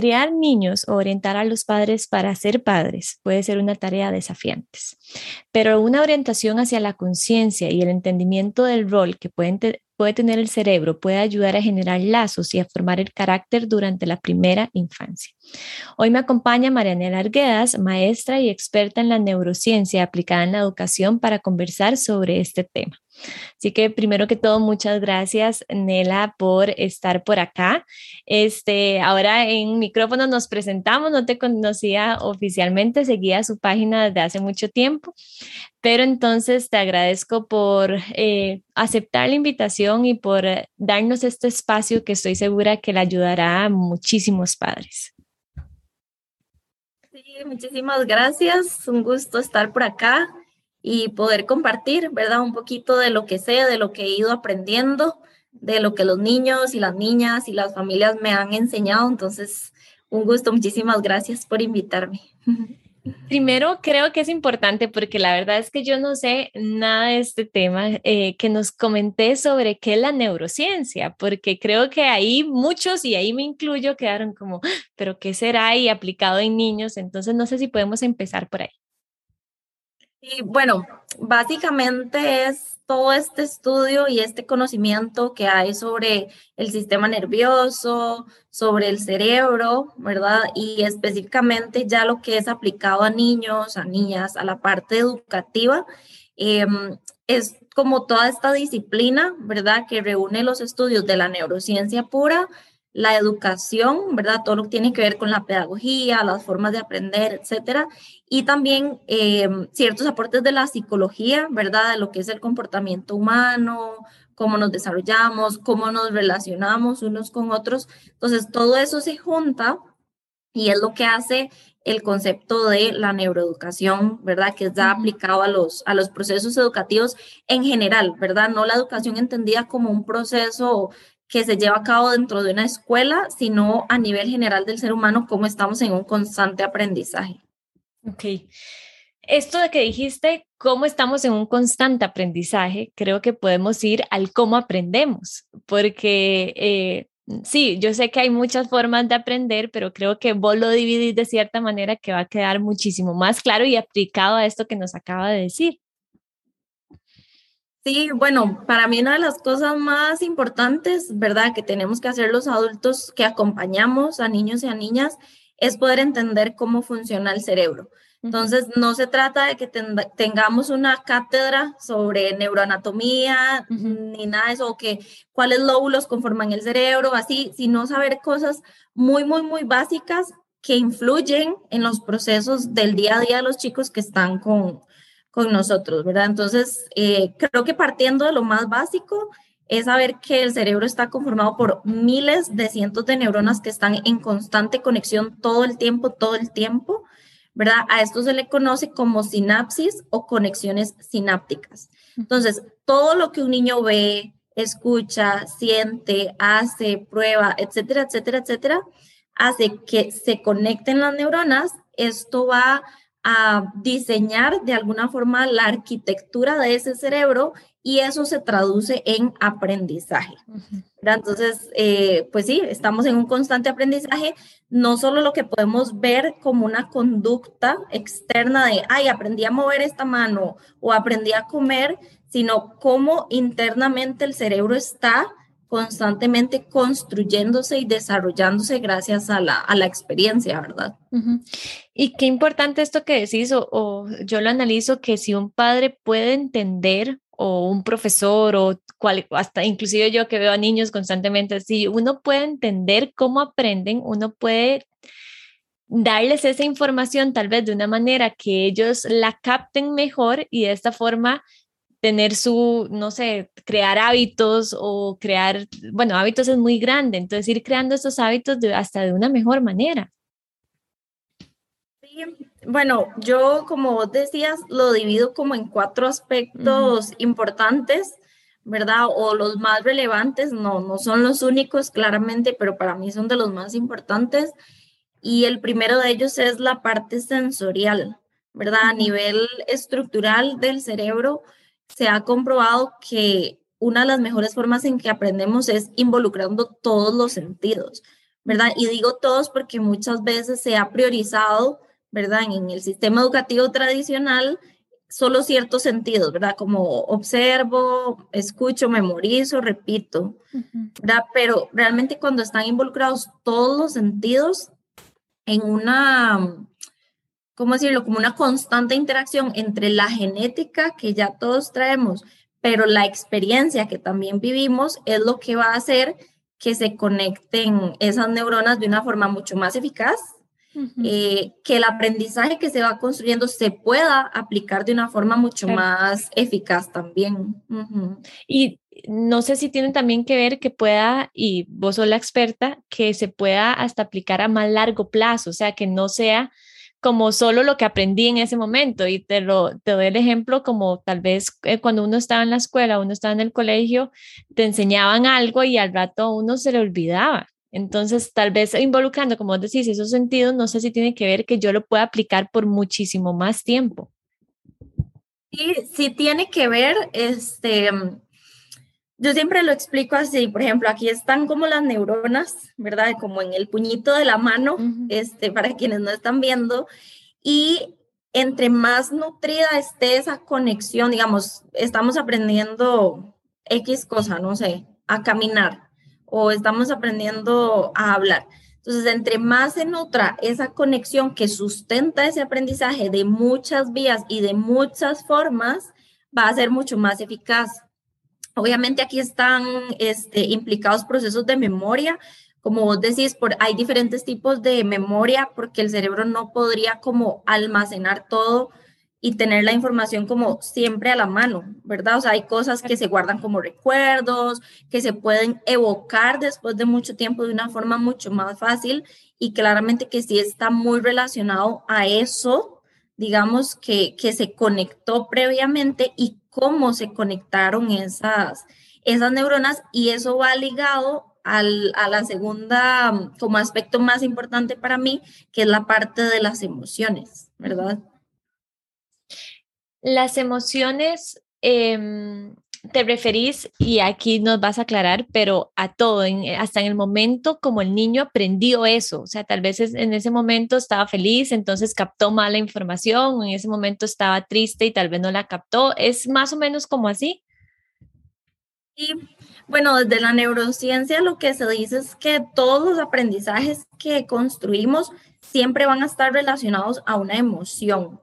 Criar niños o orientar a los padres para ser padres puede ser una tarea desafiante, pero una orientación hacia la conciencia y el entendimiento del rol que pueden puede tener el cerebro puede ayudar a generar lazos y a formar el carácter durante la primera infancia. Hoy me acompaña Marianela Arguedas, maestra y experta en la neurociencia aplicada en la educación para conversar sobre este tema. Así que primero que todo, muchas gracias, Nela, por estar por acá. Este, ahora en micrófono nos presentamos, no te conocía oficialmente, seguía su página desde hace mucho tiempo, pero entonces te agradezco por eh, aceptar la invitación y por darnos este espacio que estoy segura que le ayudará a muchísimos padres. Sí, muchísimas gracias. Un gusto estar por acá y poder compartir, ¿verdad? Un poquito de lo que sé, de lo que he ido aprendiendo, de lo que los niños y las niñas y las familias me han enseñado. Entonces, un gusto, muchísimas gracias por invitarme. Primero, creo que es importante porque la verdad es que yo no sé nada de este tema, eh, que nos comenté sobre qué es la neurociencia, porque creo que ahí muchos, y ahí me incluyo, quedaron como, ah, pero ¿qué será y aplicado en niños? Entonces, no sé si podemos empezar por ahí. Y bueno, básicamente es todo este estudio y este conocimiento que hay sobre el sistema nervioso, sobre el cerebro, ¿verdad? Y específicamente ya lo que es aplicado a niños, a niñas, a la parte educativa, em, es como toda esta disciplina, ¿verdad? Que reúne los estudios de la neurociencia pura la educación, ¿verdad? Todo lo que tiene que ver con la pedagogía, las formas de aprender, etcétera. Y también eh, ciertos aportes de la psicología, ¿verdad? De lo que es el comportamiento humano, cómo nos desarrollamos, cómo nos relacionamos unos con otros. Entonces, todo eso se junta y es lo que hace el concepto de la neuroeducación, ¿verdad? Que está aplicado a los, a los procesos educativos en general, ¿verdad? No la educación entendida como un proceso que se lleva a cabo dentro de una escuela, sino a nivel general del ser humano, cómo estamos en un constante aprendizaje. Ok. Esto de que dijiste, cómo estamos en un constante aprendizaje, creo que podemos ir al cómo aprendemos, porque eh, sí, yo sé que hay muchas formas de aprender, pero creo que vos lo dividís de cierta manera que va a quedar muchísimo más claro y aplicado a esto que nos acaba de decir. Sí, bueno, para mí una de las cosas más importantes, ¿verdad?, que tenemos que hacer los adultos que acompañamos a niños y a niñas es poder entender cómo funciona el cerebro. Entonces, no se trata de que tengamos una cátedra sobre neuroanatomía ni nada de eso, o que cuáles lóbulos conforman el cerebro, así, sino saber cosas muy, muy, muy básicas que influyen en los procesos del día a día de los chicos que están con, con nosotros, ¿verdad? Entonces, eh, creo que partiendo de lo más básico es saber que el cerebro está conformado por miles de cientos de neuronas que están en constante conexión todo el tiempo, todo el tiempo, ¿verdad? A esto se le conoce como sinapsis o conexiones sinápticas. Entonces, todo lo que un niño ve, escucha, siente, hace, prueba, etcétera, etcétera, etcétera, hace que se conecten las neuronas. Esto va a diseñar de alguna forma la arquitectura de ese cerebro y eso se traduce en aprendizaje. Entonces, eh, pues sí, estamos en un constante aprendizaje, no solo lo que podemos ver como una conducta externa de, ay, aprendí a mover esta mano o aprendí a comer, sino cómo internamente el cerebro está constantemente construyéndose y desarrollándose gracias a la, a la experiencia, ¿verdad? Y qué importante esto que decís, o, yo lo analizo, que si un padre puede entender, o un profesor, o cual, hasta inclusive yo que veo a niños constantemente, si uno puede entender cómo aprenden, uno puede darles esa información tal vez de una manera que ellos la capten mejor y de esta forma tener su, no sé, crear hábitos o crear, bueno, hábitos es muy grande, entonces ir creando estos hábitos hasta de una mejor manera. Sí, bueno, yo como vos decías, lo divido como en cuatro aspectos importantes, ¿verdad? O los más relevantes, no, no son los únicos claramente, pero para mí son de los más importantes. Y el primero de ellos es la parte sensorial, ¿verdad? A nivel estructural del cerebro, se ha comprobado que una de las mejores formas en que aprendemos es involucrando todos los sentidos, ¿verdad? Y digo todos porque muchas veces se ha priorizado, ¿verdad? En el sistema educativo tradicional, solo ciertos sentidos, ¿verdad? Como observo, escucho, memorizo, repito, ¿verdad? Pero realmente cuando están involucrados todos los sentidos en una, ¿cómo decirlo? Como una constante interacción entre la genética que ya todos traemos, pero la experiencia que también vivimos es lo que va a hacer que se conecten esas neuronas de una forma mucho más eficaz, eh, que el aprendizaje que se va construyendo se pueda aplicar de una forma mucho más eficaz también. Y no sé si tiene también que ver que pueda, y vos sos la experta, que se pueda hasta aplicar a más largo plazo, o sea, que no sea como solo lo que aprendí en ese momento. Y te, lo, te doy el ejemplo como tal vez eh, cuando uno estaba en la escuela, uno estaba en el colegio, te enseñaban algo y al rato a uno se le olvidaba. Entonces, tal vez involucrando, como decís, esos sentidos, no sé si tiene que ver que yo lo pueda aplicar por muchísimo más tiempo. Sí, sí tiene que ver, este, yo siempre lo explico así, por ejemplo, aquí están como las neuronas, ¿verdad? Como en el puñito de la mano, este, para quienes no están viendo, y entre más nutrida esté esa conexión, digamos, estamos aprendiendo X cosa, no sé, a caminar, o estamos aprendiendo a hablar. Entonces, entre más se nutra esa conexión que sustenta ese aprendizaje de muchas vías y de muchas formas, va a ser mucho más eficaz. Obviamente aquí están este, implicados procesos de memoria. Como vos decís, por, hay diferentes tipos de memoria porque el cerebro no podría como almacenar todo y tener la información como siempre a la mano, ¿verdad? O sea, hay cosas que se guardan como recuerdos, que se pueden evocar después de mucho tiempo de una forma mucho más fácil y claramente que sí está muy relacionado a eso, digamos, que, que se conectó previamente y cómo se conectaron esas, esas neuronas y eso va ligado al, a la segunda, como aspecto más importante para mí, que es la parte de las emociones, ¿verdad? Las emociones, em, te referís, y aquí nos vas a aclarar, pero a todo, hasta en el momento como el niño aprendió eso, o sea, tal vez en ese momento estaba feliz, entonces captó mala información, en ese momento estaba triste y tal vez no la captó, es más o menos como así. Y bueno, desde la neurociencia lo que se dice es que todos los aprendizajes que construimos siempre van a estar relacionados a una emoción.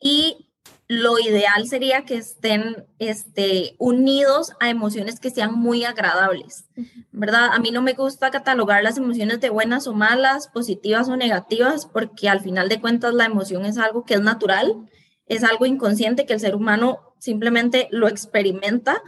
Y lo ideal sería que estén este, unidos a emociones que sean muy agradables, ¿verdad? A mí no me gusta catalogar las emociones de buenas o malas, positivas o negativas, porque al final de cuentas la emoción es algo que es natural, es algo inconsciente que el ser humano simplemente lo experimenta,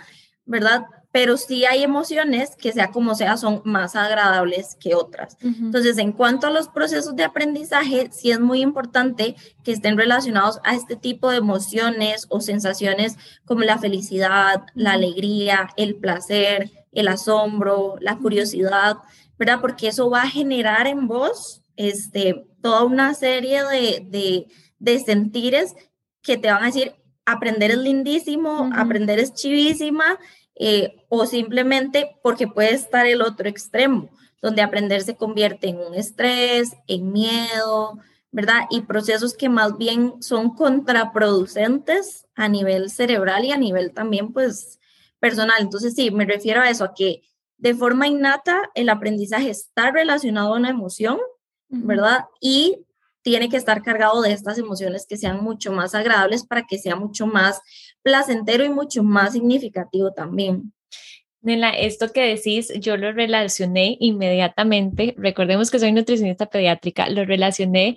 ¿verdad? Pero sí hay emociones que sea como sea son más agradables que otras. Entonces, en cuanto a los procesos de aprendizaje, sí es muy importante que estén relacionados a este tipo de emociones o sensaciones como la felicidad, la alegría, el placer, el asombro, la curiosidad, ¿verdad? Porque eso va a generar en vos este, toda una serie de, de, de sentires que te van a decir, aprender es lindísimo, aprender es chivísima, eh, o simplemente porque puede estar el otro extremo, donde aprender se convierte en un estrés, en miedo, ¿verdad? Y procesos que más bien son contraproducentes a nivel cerebral y a nivel también, pues, personal. Entonces, sí, me refiero a eso, a que de forma innata el aprendizaje está relacionado a una emoción, ¿verdad? Y tiene que estar cargado de estas emociones que sean mucho más agradables para que sea mucho más placentero y mucho más significativo también. Nela, esto que decís, yo lo relacioné inmediatamente, recordemos que soy nutricionista pediátrica, lo relacioné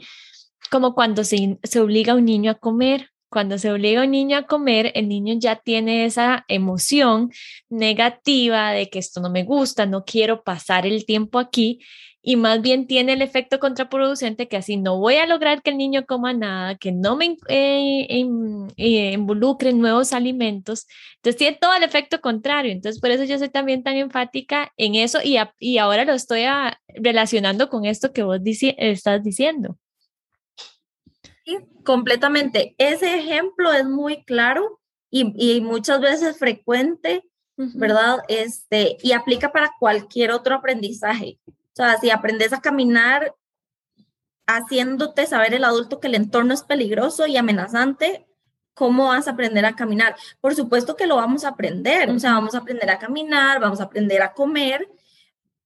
como cuando se, se obliga a un niño a comer. Cuando se obliga a un niño a comer, el niño ya tiene esa emoción negativa de que esto no me gusta, no quiero pasar el tiempo aquí y más bien tiene el efecto contraproducente que así no voy a lograr que el niño coma nada, que no me eh, eh, involucre en nuevos alimentos. Entonces tiene todo el efecto contrario. Entonces por eso yo soy también tan enfática en eso y, y ahora lo estoy ah, relacionando con esto que vos estás diciendo. Sí, completamente. Ese ejemplo es muy claro y, y muchas veces frecuente, ¿verdad? Este, y aplica para cualquier otro aprendizaje O sea, si aprendes a caminar haciéndote saber el adulto que el entorno es peligroso y amenazante, ¿cómo vas a aprender a caminar? Por supuesto que lo vamos a aprender, o sea, vamos a aprender a caminar, vamos a aprender a comer,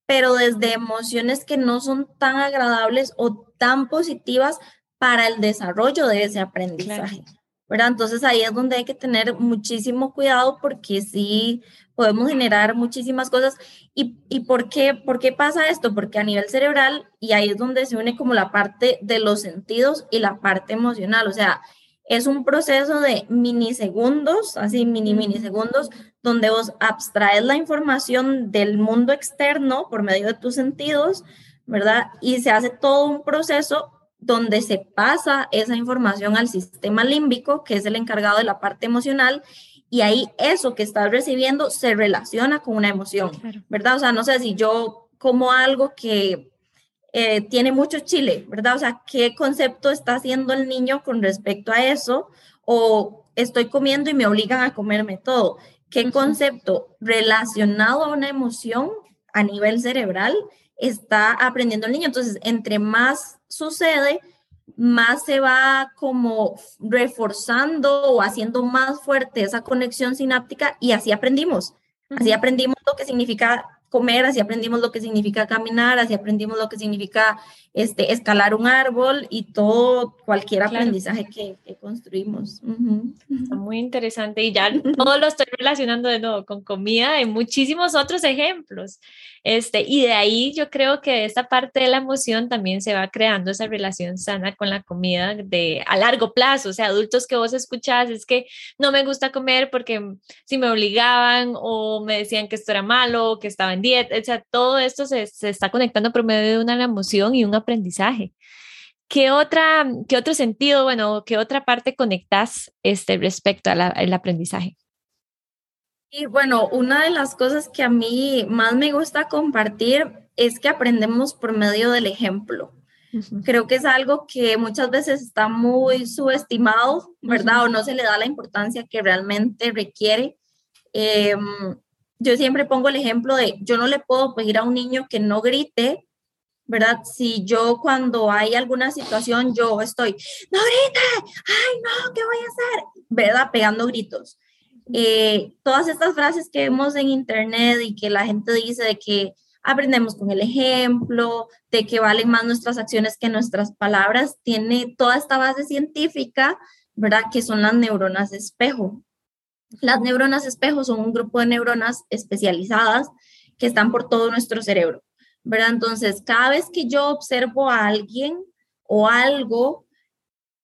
pero desde emociones que no son tan agradables o tan positivas para el desarrollo de ese aprendizaje. ¿verdad? Entonces ahí es donde hay que tener muchísimo cuidado porque sí podemos generar muchísimas cosas. ¿Y, y por, qué, por qué pasa esto? Porque a nivel cerebral, y ahí es donde se une como la parte de los sentidos y la parte emocional, o sea, es un proceso de minisegundos, así mini minisegundos, donde vos abstraes la información del mundo externo por medio de tus sentidos, ¿verdad? Y se hace todo un proceso donde se pasa esa información al sistema límbico, que es el encargado de la parte emocional, y ahí eso que estás recibiendo se relaciona con una emoción, ¿verdad? O sea, no sé si yo como algo que eh, tiene mucho chile, ¿verdad? O sea, ¿qué concepto está haciendo el niño con respecto a eso? O estoy comiendo y me obligan a comerme todo. ¿Qué concepto relacionado a una emoción a nivel cerebral está aprendiendo el niño? Entonces, entre más sucede, más se va como reforzando o haciendo más fuerte esa conexión sináptica y así aprendimos. Así aprendimos lo que significa comer, así aprendimos lo que significa caminar, así aprendimos lo que significa este, escalar un árbol y todo, cualquier aprendizaje que, construimos. Muy interesante y ya todo lo estoy relacionando de nuevo con comida y muchísimos otros ejemplos. Este, y de ahí yo creo que esta parte de la emoción también se va creando esa relación sana con la comida de a largo plazo, o sea, adultos que vos escuchás, es que no me gusta comer porque si me obligaban o me decían que esto era malo, que estaba en dieta, o sea, todo esto se, se está conectando por medio de una emoción y un aprendizaje. ¿Qué, otra, ¿Qué otro sentido, bueno, qué otra parte conectas este, respecto al aprendizaje? Y bueno, una de las cosas que a mí más me gusta compartir es que aprendemos por medio del ejemplo. Creo que es algo que muchas veces está muy subestimado, ¿verdad? O no se le da la importancia que realmente requiere. Em, yo siempre pongo el ejemplo de, yo no le puedo pedir a un niño que no grite ¿verdad? Si yo cuando hay alguna situación, yo estoy, no grite, ay, no, ¿qué voy a hacer? ¿Verdad? Pegando gritos. Eh, todas estas frases que vemos en internet y que la gente dice de que aprendemos con el ejemplo, de que valen más nuestras acciones que nuestras palabras, tiene toda esta base científica, ¿verdad? Que son las neuronas espejo. Las neuronas espejo son un grupo de neuronas especializadas que están por todo nuestro cerebro. ¿verdad? Entonces, cada vez que yo observo a alguien o algo,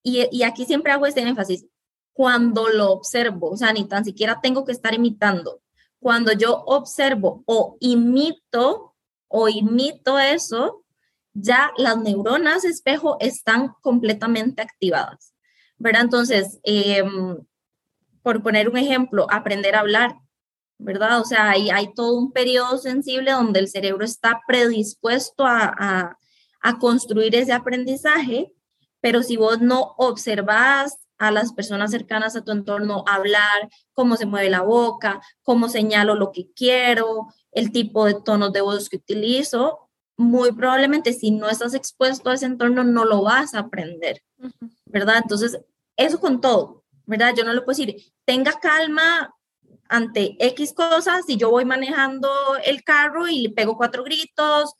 y, y aquí siempre hago este énfasis, cuando lo observo, o sea, ni tan siquiera tengo que estar imitando. Cuando yo observo o imito o imito eso, ya las neuronas espejo están completamente activadas, ¿verdad? Entonces, em, por poner un ejemplo, aprender a hablar. ¿verdad? O sea, hay, hay todo un periodo sensible donde el cerebro está predispuesto a, a, construir ese aprendizaje, pero si vos no observas a las personas cercanas a tu entorno hablar, cómo se mueve la boca, cómo señalo lo que quiero, el tipo de tonos de voz que utilizo, muy probablemente si no estás expuesto a ese entorno no lo vas a aprender, ¿verdad? Entonces, eso con todo, ¿verdad? Yo no le puedo decir, tenga calma, ante X cosas y yo voy manejando el carro y le pego cuatro gritos,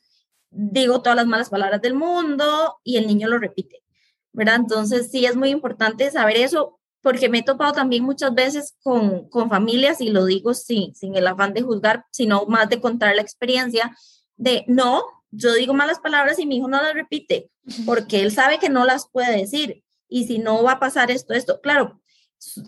digo todas las malas palabras del mundo y el niño lo repite, ¿verdad? Entonces sí es muy importante saber eso porque me he topado también muchas veces con, con familias y lo digo sin, sin el afán de juzgar, sino más de contar la experiencia de no, yo digo malas palabras y mi hijo no las repite porque él sabe que no las puede decir y si no va a pasar esto, esto, claro,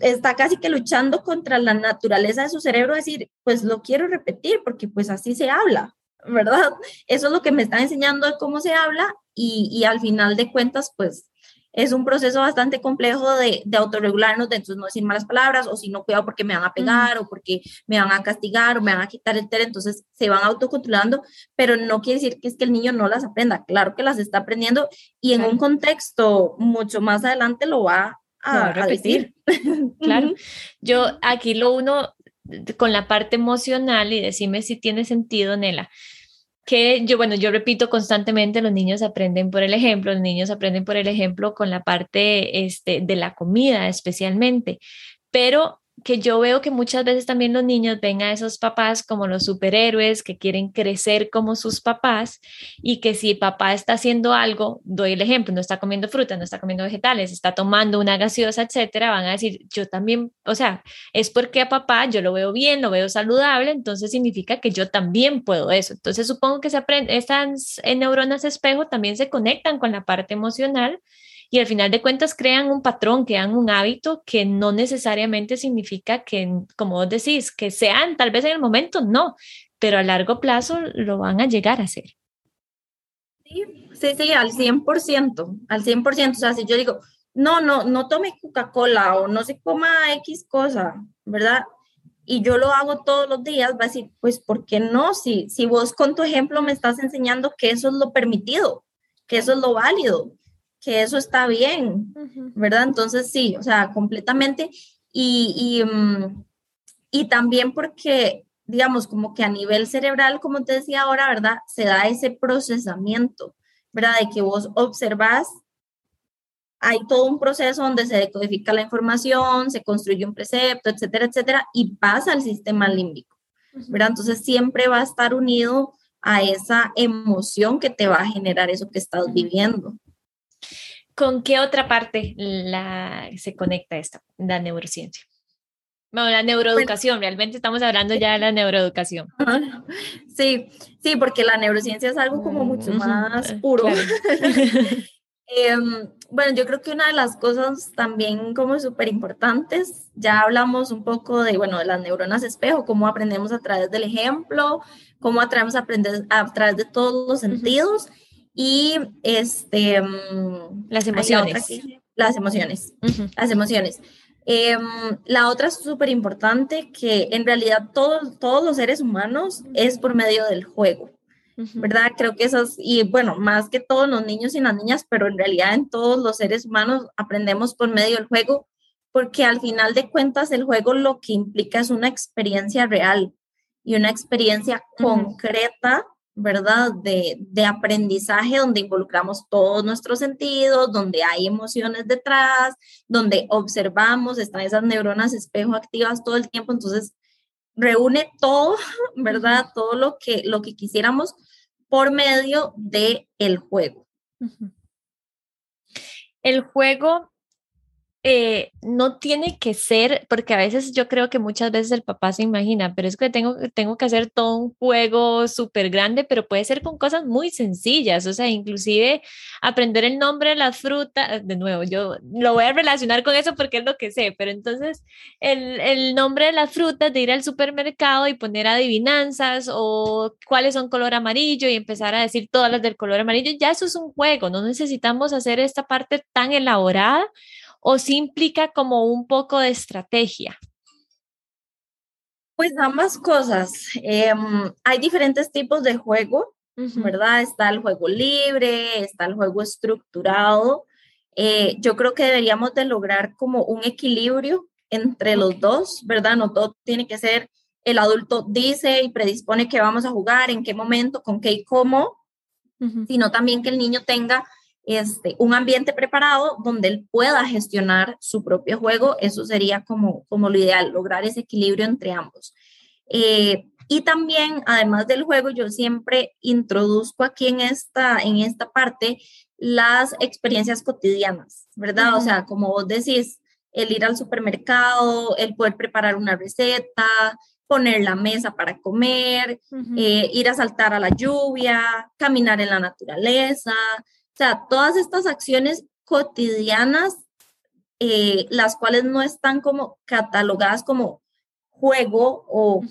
está casi que luchando contra la naturaleza de su cerebro, decir, pues lo quiero repetir porque pues así se habla, ¿verdad? Eso es lo que me está enseñando de cómo se habla y, y al final de cuentas, pues es un proceso bastante complejo de, de autorregularnos, de entonces no decir malas palabras, o si no, cuidado porque me van a pegar, o porque me van a castigar, o me van a quitar el ter, entonces se van autocontrolando, pero no quiere decir que es que el niño no las aprenda, claro que las está aprendiendo, y en un contexto mucho más adelante lo va a, repetir. claro. Yo aquí lo uno con la parte emocional y decime si tiene sentido, Nela. que yo, bueno, yo repito constantemente, los niños aprenden por el ejemplo, los niños aprenden por el ejemplo con la parte este, de la comida especialmente, pero que yo veo que muchas veces también los niños ven a esos papás como los superhéroes que quieren crecer como sus papás y que si papá está haciendo algo, doy el ejemplo, no está comiendo fruta, no está comiendo vegetales, está tomando una gaseosa, etcétera, van a decir, yo también, o sea, es porque a papá yo lo veo bien, lo veo saludable, entonces significa que yo también puedo eso. Entonces supongo que se aprende, estas neuronas espejo también se conectan con la parte emocional y al final de cuentas crean un patrón, crean un hábito que no necesariamente significa que, como vos decís, que sean tal vez en el momento, no, pero a largo plazo lo van a llegar a hacer. Sí, sí, sí, al 100%, al 100%. O sea, si yo digo, no, no, no tome Coca-Cola o no se coma X cosa, ¿verdad? Y yo lo hago todos los días, va a decir, pues, ¿por qué no? Si, si vos con tu ejemplo me estás enseñando que eso es lo permitido, que eso es lo válido, que eso está bien, ¿verdad? Entonces sí, o sea, completamente. Y, mm, y, también porque, digamos, como que a nivel cerebral, como te decía ahora, ¿verdad? Se da ese procesamiento, ¿verdad? De que vos observás, hay todo un proceso donde se decodifica la información, se construye un precepto, etcétera, etcétera, y pasa al sistema límbico, ¿verdad? Entonces siempre va a estar unido a esa emoción que te va a generar eso que estás viviendo. ¿Con qué otra parte la, se conecta esta, la neurociencia? Bueno, la neuroeducación, realmente estamos hablando ya de la neuroeducación. Sí, sí, porque la neurociencia es algo como mucho más puro. Em, bueno, yo creo que una de las cosas también como súper importantes, ya hablamos un poco de, bueno, de las neuronas espejo, cómo aprendemos a través del ejemplo, cómo aprendemos a aprender a través de todos los sentidos. Y este... Mm, las emociones. las emociones. Las emociones. Em, la otra súper importante, que en realidad todos, todos los seres humanos es por medio del juego, ¿verdad? Creo que esas, y bueno, más que todos los niños y las niñas, pero en realidad en todos los seres humanos aprendemos por medio del juego, porque al final de cuentas el juego lo que implica es una experiencia real y una experiencia concreta ¿verdad? De, de, aprendizaje donde involucramos todos nuestros sentidos, donde hay emociones detrás, donde observamos, están esas neuronas espejo activas todo el tiempo, entonces reúne todo, ¿verdad? Todo lo que, lo que quisiéramos por medio de el juego. El juego eh, no tiene que ser, porque a veces yo creo que muchas veces el papá se imagina, pero es que tengo, tengo que hacer todo un juego súper grande, pero puede ser con cosas muy sencillas, o sea, inclusive aprender el nombre de las frutas, de nuevo, yo lo voy a relacionar con eso porque es lo que sé, pero entonces el, el nombre de las frutas, de ir al supermercado y poner adivinanzas o cuáles son color amarillo y empezar a decir todas las del color amarillo, ya eso es un juego, no necesitamos hacer esta parte tan elaborada o si implica como un poco de estrategia? Pues ambas cosas. Em, hay diferentes tipos de juego, ¿verdad? Está el juego libre, está el juego estructurado. Eh, yo creo que deberíamos de lograr como un equilibrio entre los dos, ¿verdad? No todo tiene que ser el adulto dice y predispone que vamos a jugar, en qué momento, con qué y cómo, sino también que el niño tenga este, un ambiente preparado donde él pueda gestionar su propio juego, eso sería como, como lo ideal, lograr ese equilibrio entre ambos. Eh, y también, además del juego, yo siempre introduzco aquí en esta, en esta parte las experiencias cotidianas, ¿verdad? O sea, como vos decís, el ir al supermercado, el poder preparar una receta, poner la mesa para comer, eh, ir a saltar a la lluvia, caminar en la naturaleza, sea, todas estas acciones cotidianas, eh, las cuales no están como catalogadas como juego o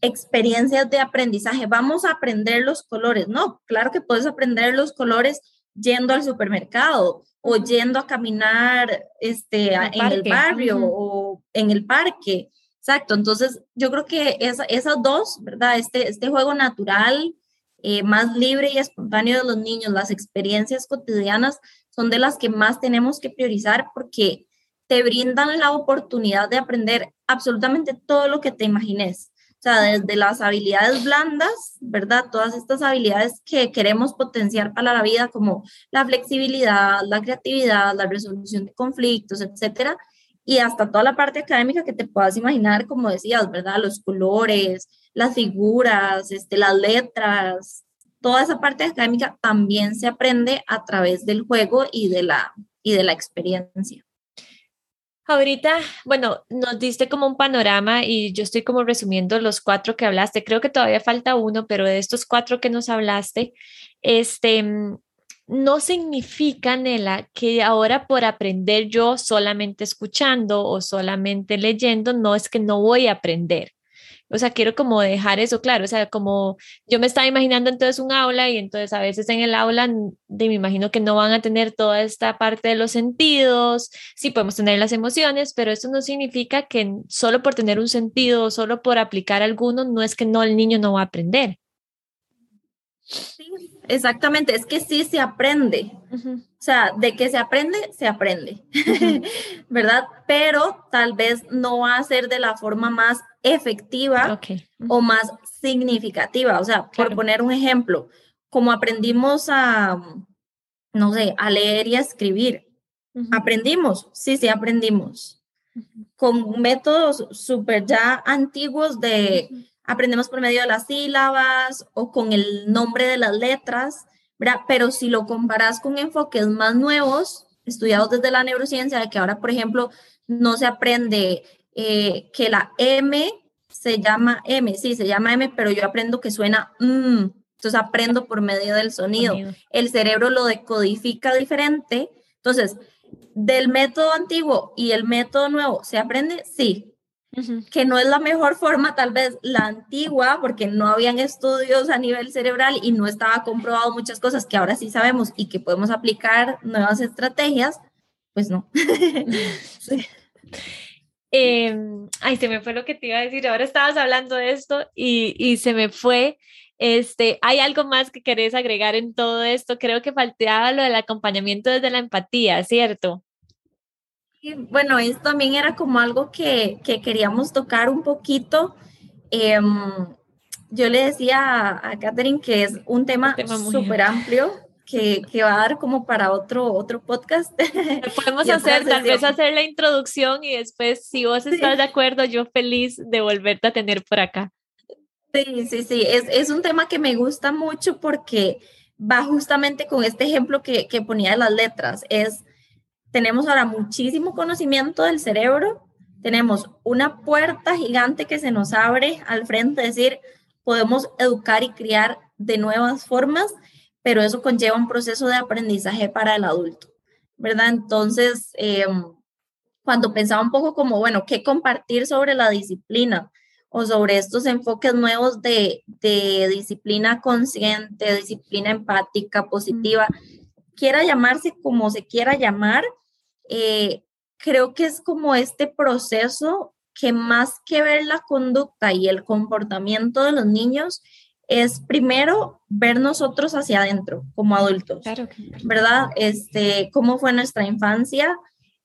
experiencias de aprendizaje. Vamos a aprender los colores. No, claro que puedes aprender los colores yendo al supermercado o yendo a caminar este, en el barrio o en el parque. Exacto, entonces yo creo que esas dos, ¿verdad? Este, este juego natural eh, más libre y espontáneo de los niños, las experiencias cotidianas son de las que más tenemos que priorizar porque te brindan la oportunidad de aprender absolutamente todo lo que te imagines. O sea, desde las habilidades blandas, ¿verdad? Todas estas habilidades que queremos potenciar para la vida, como la flexibilidad, la creatividad, la resolución de conflictos, etcétera, y hasta toda la parte académica que te puedas imaginar, como decías, ¿verdad? Los colores, las figuras, este, las letras, toda esa parte académica también se aprende a través del juego y de la, y de la experiencia. Ahorita, bueno, nos diste como un panorama y yo estoy como resumiendo los cuatro que hablaste. Creo que todavía falta uno, pero de estos cuatro que nos hablaste, este, no significa, Nela, que ahora por aprender yo solamente escuchando o solamente leyendo, no es que no voy a aprender. O sea, quiero como dejar eso claro, o sea, como yo me estaba imaginando entonces un aula y entonces a veces en el aula me imagino que no van a tener toda esta parte de los sentidos, sí podemos tener las emociones, pero eso no significa que solo por tener un sentido, solo por aplicar alguno, no es que no el niño no va a aprender. Sí, exactamente, es que sí se aprende. O sea, de que se aprende, se aprende, ¿verdad? Pero tal vez no va a ser de la forma más efectiva o más significativa. O sea, por poner un ejemplo, como aprendimos a, no sé, a leer y a escribir. ¿Aprendimos? Sí, sí, aprendimos. Con métodos súper ya antiguos de aprendemos por medio de las sílabas o con el nombre de las letras, ¿verdad? Pero si lo comparas con enfoques más nuevos, estudiados desde la neurociencia, de que ahora, por ejemplo, no se aprende eh, que la M se llama M, sí, se llama M, pero yo aprendo que suena M, entonces aprendo por medio del sonido. El cerebro lo decodifica diferente. Entonces, del método antiguo y el método nuevo, ¿se aprende? Sí. Que no es la mejor forma, tal vez la antigua, porque no habían estudios a nivel cerebral y no estaba comprobado muchas cosas que ahora sí sabemos y que podemos aplicar nuevas estrategias, pues no. sí. Em, ay, se me fue lo que te iba a decir. Ahora estabas hablando de esto y, y, se me fue. Este, ¿Hay algo más que querés agregar en todo esto? Creo que faltaba lo del acompañamiento desde la empatía, ¿cierto? Bueno, esto también era como algo que, que queríamos tocar un poquito. Em, yo le decía a, Catherine que es un tema, tema súper amplio que, que, va a dar como para otro, otro podcast. Podemos hacer, tal vez hacer la introducción y después, si vos estás de acuerdo, yo feliz de volverte a tener por acá. Sí, sí, sí, es, es un tema que me gusta mucho porque va justamente con este ejemplo que, que ponía de las letras. Es, tenemos ahora muchísimo conocimiento del cerebro, tenemos una puerta gigante que se nos abre al frente, es decir, podemos educar y criar de nuevas formas pero eso conlleva un proceso de aprendizaje para el adulto, ¿verdad? Entonces, em, cuando pensaba un poco como, bueno, ¿qué compartir sobre la disciplina? o sobre estos enfoques nuevos de, de disciplina consciente, disciplina empática, positiva, quiera llamarse como se quiera llamar, eh, creo que es como este proceso que más que ver la conducta y el comportamiento de los niños, es primero ver nosotros hacia adentro como adultos, ¿verdad? Este, cómo fue nuestra infancia,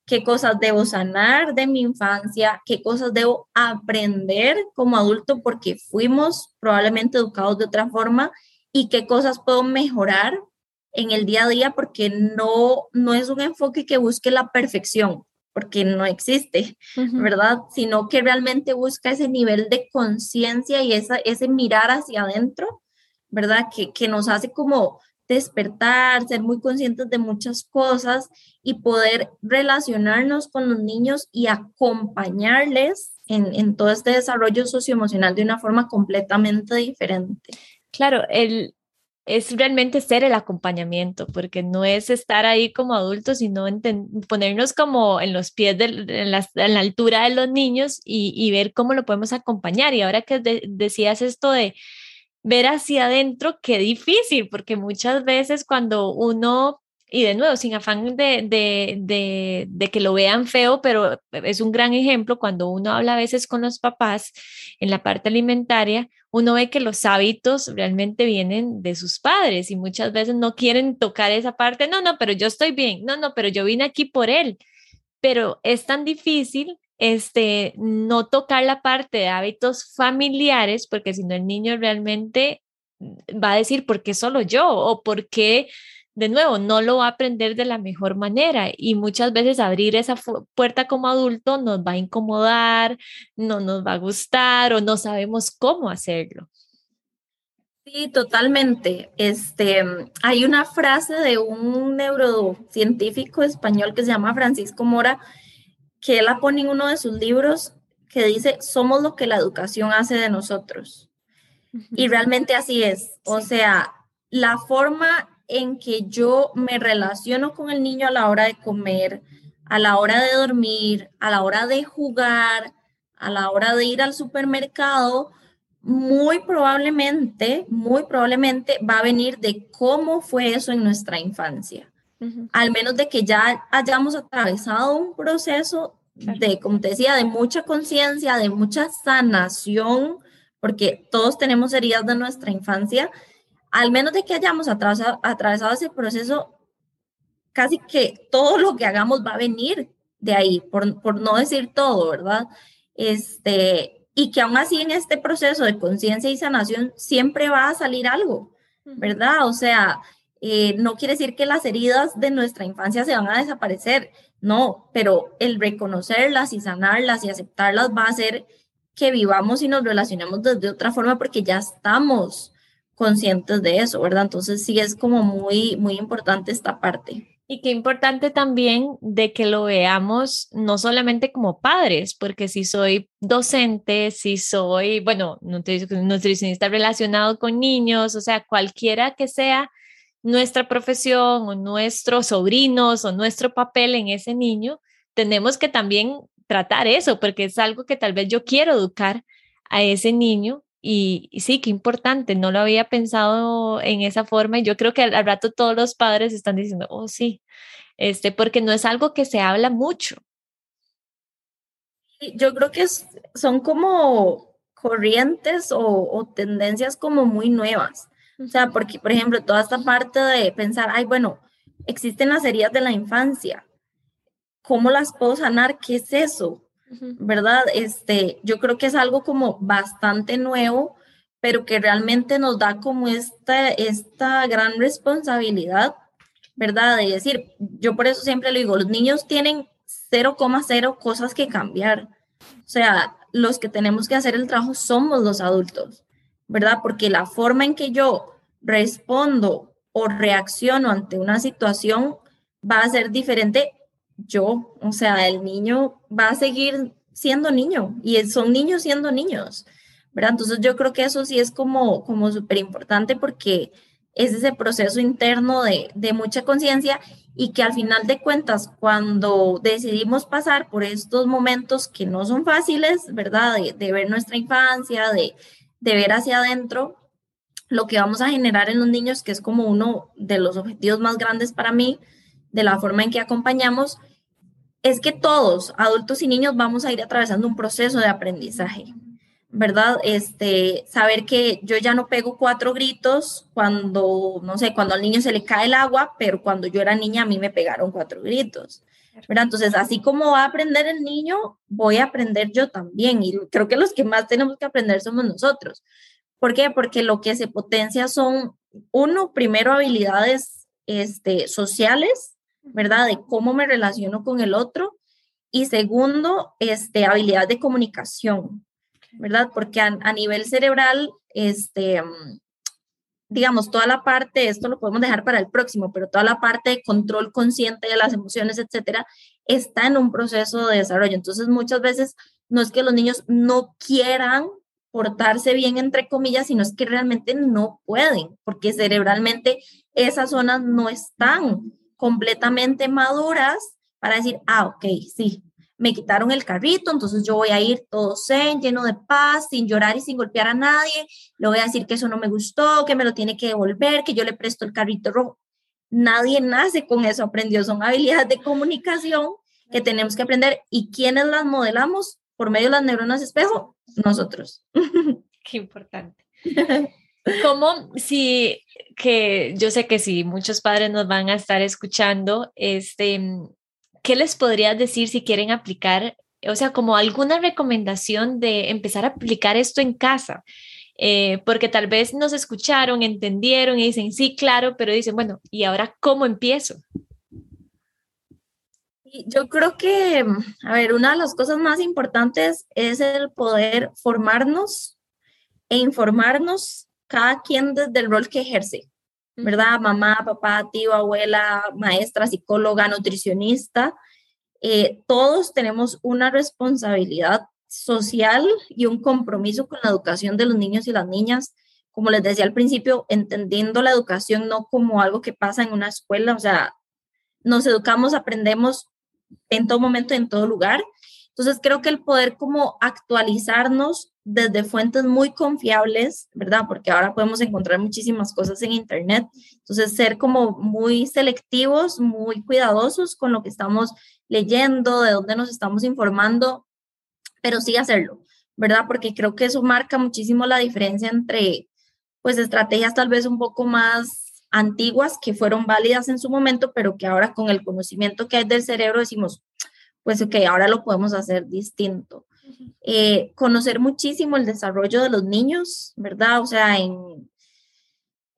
qué cosas debo sanar de mi infancia, qué cosas debo aprender como adulto porque fuimos probablemente educados de otra forma y qué cosas puedo mejorar en el día a día porque no, no es un enfoque que busque la perfección, porque no existe, ¿verdad? Sino que realmente busca ese nivel de conciencia y esa, ese mirar hacia adentro, ¿verdad? Que, que nos hace como despertar, ser muy conscientes de muchas cosas y poder relacionarnos con los niños y acompañarles en, en todo este desarrollo socioemocional de una forma completamente diferente. Claro, el, es realmente ser el acompañamiento, porque no es estar ahí como adultos, sino ponernos como en los pies, de, en, la, altura de los niños y, ver cómo lo podemos acompañar. Y ahora que decías esto de ver hacia adentro, qué difícil, porque muchas veces cuando uno y de nuevo, sin afán de, de, de, que lo vean feo, pero es un gran ejemplo cuando uno habla a veces con los papás en la parte alimentaria, uno ve que los hábitos realmente vienen de sus padres y muchas veces no quieren tocar esa parte, no, no, pero yo estoy bien, no, no, pero yo vine aquí por él, pero es tan difícil este, no tocar la parte de hábitos familiares, porque si no el niño realmente va a decir, ¿por qué solo yo? O ¿por qué, de nuevo, no lo va a aprender de la mejor manera? Y muchas veces abrir esa puerta como adulto nos va a incomodar, no nos va a gustar o no sabemos cómo hacerlo. Sí, totalmente. Este, hay una frase de un neurocientífico español que se llama Francisco Mora, que él la pone en uno de sus libros, que dice, somos lo que la educación hace de nosotros. Y realmente así es. O sea, la forma en que yo me relaciono con el niño a la hora de comer, a la hora de dormir, a la hora de jugar, a la hora de ir al supermercado, muy probablemente, muy probablemente va a venir de cómo fue eso en nuestra infancia. Al menos de que ya hayamos atravesado un proceso de, como te decía, de mucha conciencia, de mucha sanación, porque todos tenemos heridas de nuestra infancia, al menos de que hayamos atravesado, atravesado ese proceso, casi que todo lo que hagamos va a venir de ahí, por, por no decir todo, ¿verdad? Este, y que aún así en este proceso de conciencia y sanación siempre va a salir algo, ¿verdad? O sea, eh, no quiere decir que las heridas de nuestra infancia se van a desaparecer, no, pero el reconocerlas y sanarlas y aceptarlas va a hacer que vivamos y nos relacionemos de otra forma porque ya estamos conscientes de eso, ¿verdad? Entonces sí es como muy, muy importante esta parte. Y qué importante también de que lo veamos no solamente como padres, porque si soy docente, si soy, bueno, nutricionista relacionado con niños, o sea, cualquiera que sea nuestra profesión o nuestros sobrinos o nuestro papel en ese niño, tenemos que también tratar eso, porque es algo que tal vez yo quiero educar a ese niño y, sí, qué importante, no lo había pensado en esa forma y yo creo que al, rato todos los padres están diciendo, oh sí, este, porque no es algo que se habla mucho. Yo creo que son como corrientes o, o, tendencias como muy nuevas. O sea, porque, por ejemplo, toda esta parte de pensar, ay, bueno, existen las heridas de la infancia. ¿Cómo las puedo sanar? ¿Qué es eso? ¿Verdad? Este, yo creo que es algo como bastante nuevo, pero que realmente nos da como esta, esta gran responsabilidad, ¿verdad? De decir, yo por eso siempre le digo, los niños tienen 0,0 cosas que cambiar. O sea, los que tenemos que hacer el trabajo somos los adultos, ¿verdad? Porque la forma en que yo respondo o reacciono ante una situación va a ser diferente yo, o sea, el niño va a seguir siendo niño y son niños siendo niños, ¿verdad? Entonces yo creo que eso sí es como, como súper importante porque es ese proceso interno de, de mucha conciencia y que al final de cuentas, cuando decidimos pasar por estos momentos que no son fáciles, ¿verdad? De, de ver nuestra infancia, de, de ver hacia adentro, lo que vamos a generar en los niños, que es como uno de los objetivos más grandes para mí, de la forma en que acompañamos, es que todos, adultos y niños, vamos a ir atravesando un proceso de aprendizaje, ¿verdad? Este, saber que yo ya no pego cuatro gritos cuando, no sé, cuando al niño se le cae el agua, pero cuando yo era niña a mí me pegaron cuatro gritos. ¿verdad? Entonces, así como va a aprender el niño, voy a aprender yo también. Y creo que los que más tenemos que aprender somos nosotros. ¿Por qué? Porque lo que se potencia son, uno, primero habilidades este, sociales, ¿verdad? De cómo me relaciono con el otro. Y segundo, este, habilidad de comunicación, ¿verdad? Porque a, nivel cerebral, este, digamos, toda la parte, esto lo podemos dejar para el próximo, pero toda la parte de control consciente de las emociones, etcétera, está en un proceso de desarrollo. Entonces, muchas veces no es que los niños no quieran portarse bien, entre comillas, sino es que realmente no pueden, porque cerebralmente esas zonas no están completamente maduras para decir, ah, ok, sí, me quitaron el carrito, entonces yo voy a ir todo zen, lleno de paz, sin llorar y sin golpear a nadie, le voy a decir que eso no me gustó, que me lo tiene que devolver, que yo le presto el carrito rojo. Nadie nace con eso, aprendió, son habilidades de comunicación que tenemos que aprender y quienes las modelamos por medio de las neuronas espejo, nosotros. Qué importante. ¿Cómo si que yo sé que si muchos padres nos van a estar escuchando, este, ¿qué les podrías decir si quieren aplicar o sea, como alguna recomendación de empezar a aplicar esto en casa. Eh, porque tal vez nos escucharon, entendieron y dicen, sí, claro, pero dicen, bueno, ¿y ahora cómo empiezo? Yo creo que, a ver, una de las cosas más importantes es el poder formarnos e informarnos cada quien desde el rol que ejerce, ¿verdad? Mamá, papá, tío, abuela, maestra, psicóloga, nutricionista. Eh, todos tenemos una responsabilidad social y un compromiso con la educación de los niños y las niñas. Como les decía al principio, entendiendo la educación no como algo que pasa en una escuela, o sea, nos educamos, aprendemos en todo momento, en todo lugar. Entonces creo que el poder como actualizarnos desde fuentes muy confiables, ¿verdad? Porque ahora podemos encontrar muchísimas cosas en Internet. Entonces ser como muy selectivos, muy cuidadosos con lo que estamos leyendo, de dónde nos estamos informando, pero sí hacerlo, ¿verdad? Porque creo que eso marca muchísimo la diferencia entre, pues, estrategias tal vez un poco más antiguas que fueron válidas en su momento, pero que ahora con el conocimiento que hay del cerebro decimos, pues ok, ahora lo podemos hacer distinto. Eh, conocer muchísimo el desarrollo de los niños, ¿verdad? O sea, en,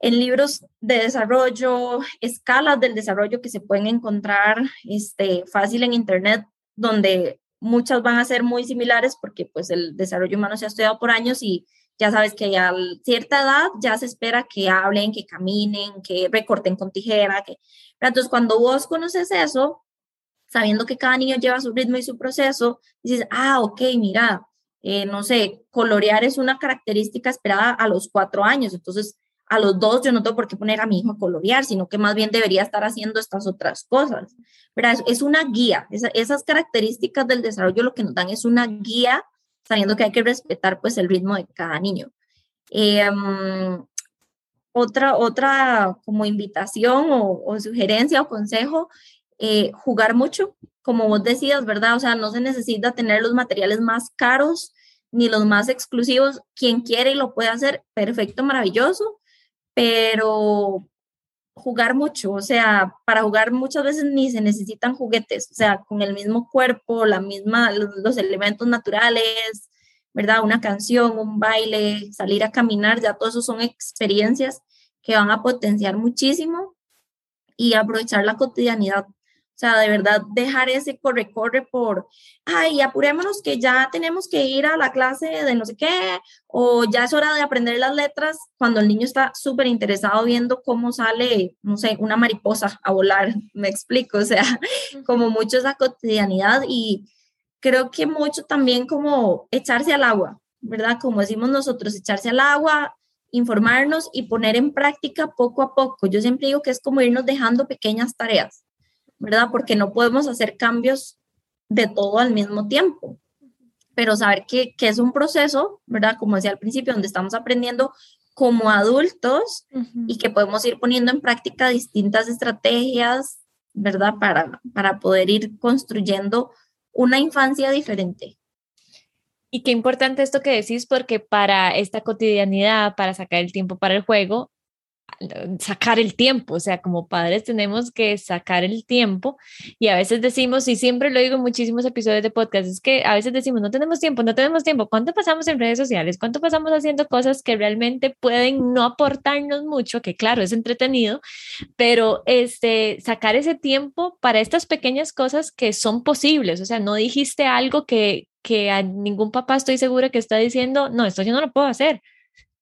en libros de desarrollo, escalas del desarrollo que se pueden encontrar este, fácil en Internet, donde muchas van a ser muy similares porque pues el desarrollo humano se ha estudiado por años y ya sabes que a cierta edad ya se espera que hablen, que caminen, que recorten con tijera, que... Entonces, cuando vos conoces eso, sabiendo que cada niño lleva su ritmo y su proceso, dices, ah, ok, mira, eh, no sé, colorear es una característica esperada a los cuatro años, entonces a los dos yo no tengo por qué poner a mi hijo a colorear, sino que más bien debería estar haciendo estas otras cosas. ¿verdad? Es, una guía, esas características del desarrollo lo que nos dan es una guía sabiendo que hay que respetar pues el ritmo de cada niño. Em, otra, otra como invitación o, sugerencia o consejo, eh, jugar mucho, como vos decías, ¿verdad? O sea, no se necesita tener los materiales más caros ni los más exclusivos. Quien quiere y lo puede hacer, perfecto, maravilloso, pero jugar mucho, o sea, para jugar muchas veces ni se necesitan juguetes, o sea, con el mismo cuerpo, la misma, los, elementos naturales, ¿verdad? Una canción, un baile, salir a caminar, ya todo eso son experiencias que van a potenciar muchísimo y aprovechar la cotidianidad sea, de verdad dejar ese corre-corre por, ay, apurémonos que ya tenemos que ir a la clase de no sé qué, o ya es hora de aprender las letras, cuando el niño está súper interesado viendo cómo sale, no sé, una mariposa a volar, me explico, o sea, como mucho esa cotidianidad y creo que mucho también como echarse al agua, ¿verdad? Como decimos nosotros, echarse al agua, informarnos y poner en práctica poco a poco. Yo siempre digo que es como irnos dejando pequeñas tareas. ¿Verdad? Porque no podemos hacer cambios de todo al mismo tiempo. Pero saber que, es un proceso, ¿verdad? Como decía al principio, donde estamos aprendiendo como adultos y que podemos ir poniendo en práctica distintas estrategias, ¿verdad? Para, para poder ir construyendo una infancia diferente. Y qué importante esto que decís, porque para esta cotidianidad, para sacar el tiempo para el juego, sacar el tiempo, o sea, como padres tenemos que sacar el tiempo y a veces decimos, y siempre lo digo en muchísimos episodios de podcast, es que a veces decimos, no tenemos tiempo, no tenemos tiempo, ¿cuánto pasamos en redes sociales? ¿Cuánto pasamos haciendo cosas que realmente pueden no aportarnos mucho? Que claro, es entretenido, pero este, sacar ese tiempo para estas pequeñas cosas que son posibles, o sea, no dijiste algo que, que a ningún papá estoy segura que está diciendo, no, esto yo no lo puedo hacer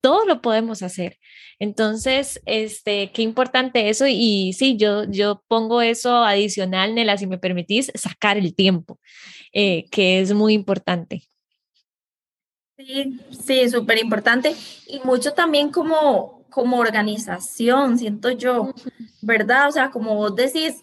todo lo podemos hacer. Entonces, este, qué importante eso. Y sí, yo, yo pongo eso adicional, Nela, si me permitís, sacar el tiempo, eh, que es muy importante. Sí, sí, súper importante. Y mucho también como, como organización, siento yo, ¿verdad? O sea, como vos decís,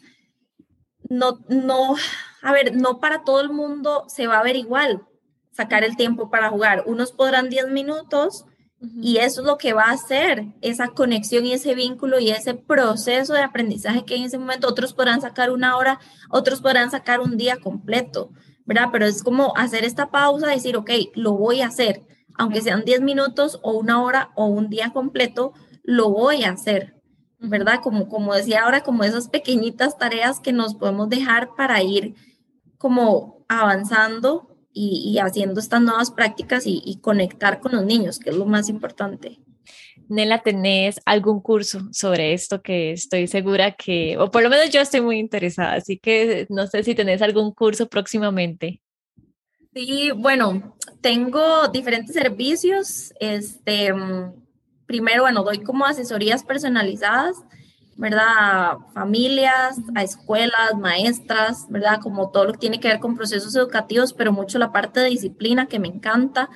no, no, a ver, no para todo el mundo se va a ver igual sacar el tiempo para jugar. Unos podrán 10 minutos, y eso es lo que va a hacer esa conexión y ese vínculo y ese proceso de aprendizaje que en ese momento otros podrán sacar una hora, otros podrán sacar un día completo, ¿verdad? Pero es como hacer esta pausa, decir, ok, lo voy a hacer, aunque sean 10 minutos o una hora o un día completo, lo voy a hacer, ¿verdad? Como, como decía ahora, como esas pequeñitas tareas que nos podemos dejar para ir como avanzando y, haciendo estas nuevas prácticas y, conectar con los niños, que es lo más importante. Nela, ¿tenés algún curso sobre esto que estoy segura que, o por lo menos yo estoy muy interesada, así que no sé si tenés algún curso próximamente? Sí, bueno, tengo diferentes servicios. Este, mm, primero, bueno, doy como asesorías personalizadas ¿verdad? A familias, a escuelas, maestras, ¿verdad? Como todo lo que tiene que ver con procesos educativos, pero mucho la parte de disciplina que me encanta.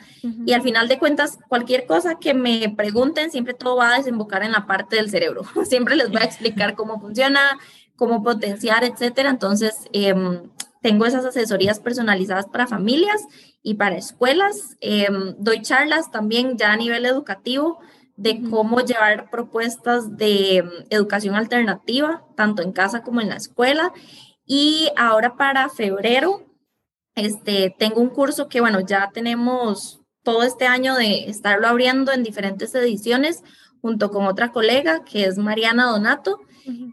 Y al final de cuentas, cualquier cosa que me pregunten, siempre todo va a desembocar en la parte del cerebro. siempre les voy a explicar cómo funciona, cómo potenciar, etcétera. Entonces, em, tengo esas asesorías personalizadas para familias y para escuelas. Em, doy charlas también ya a nivel educativo de cómo llevar propuestas de mm, educación alternativa, tanto en casa como en la escuela. Y ahora para febrero, este, tengo un curso que, bueno, ya tenemos todo este año de estarlo abriendo en diferentes ediciones junto con otra colega que es Mariana Donato.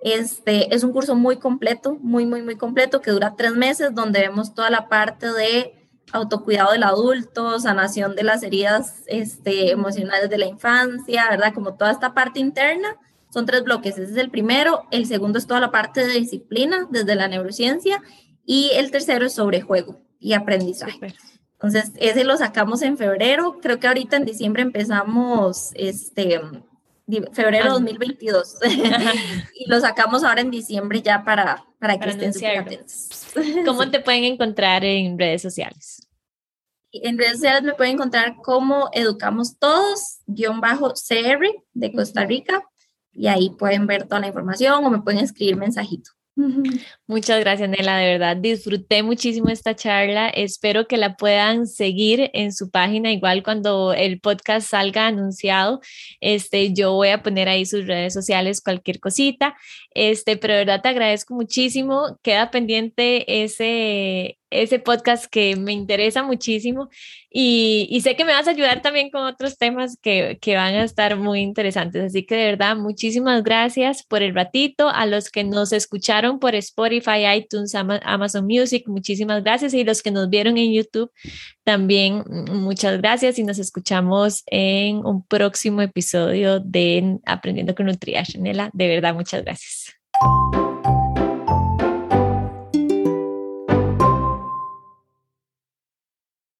Este es un curso muy completo, muy, muy, muy completo, que dura tres meses, donde vemos toda la parte de autocuidado del adulto, sanación de las heridas este, emocionales de la infancia, ¿verdad? Como toda esta parte interna. Son tres bloques. Ese es el primero. El segundo es toda la parte de disciplina desde la neurociencia. Y el tercero es sobre juego y aprendizaje. Entonces, ese lo sacamos en febrero. Creo que ahorita en diciembre empezamos este febrero 2022 y lo sacamos ahora en diciembre ya para, para, que estén súper atentos. ¿Cómo te pueden encontrar en redes sociales? En redes sociales me pueden encontrar como Educamos Todos, guion bajo CR de Costa Rica, y ahí pueden ver toda la información o me pueden escribir mensajito. Muchas gracias, Nela. De verdad, disfruté muchísimo esta charla. Espero que la puedan seguir en su página. Igual cuando el podcast salga anunciado, este, yo voy a poner ahí sus redes sociales, cualquier cosita. Este, pero de verdad te agradezco muchísimo. Queda pendiente ese, ese podcast que me interesa muchísimo y, sé que me vas a ayudar también con otros temas que, que, van a estar muy interesantes. Así que de verdad, muchísimas gracias por el ratito. A los que nos escucharon por Spotify, iTunes, Amazon Music, muchísimas gracias. Y los que nos vieron en YouTube, también muchas gracias. Y nos escuchamos en un próximo episodio de Aprendiendo con Nutrition. De verdad, muchas gracias.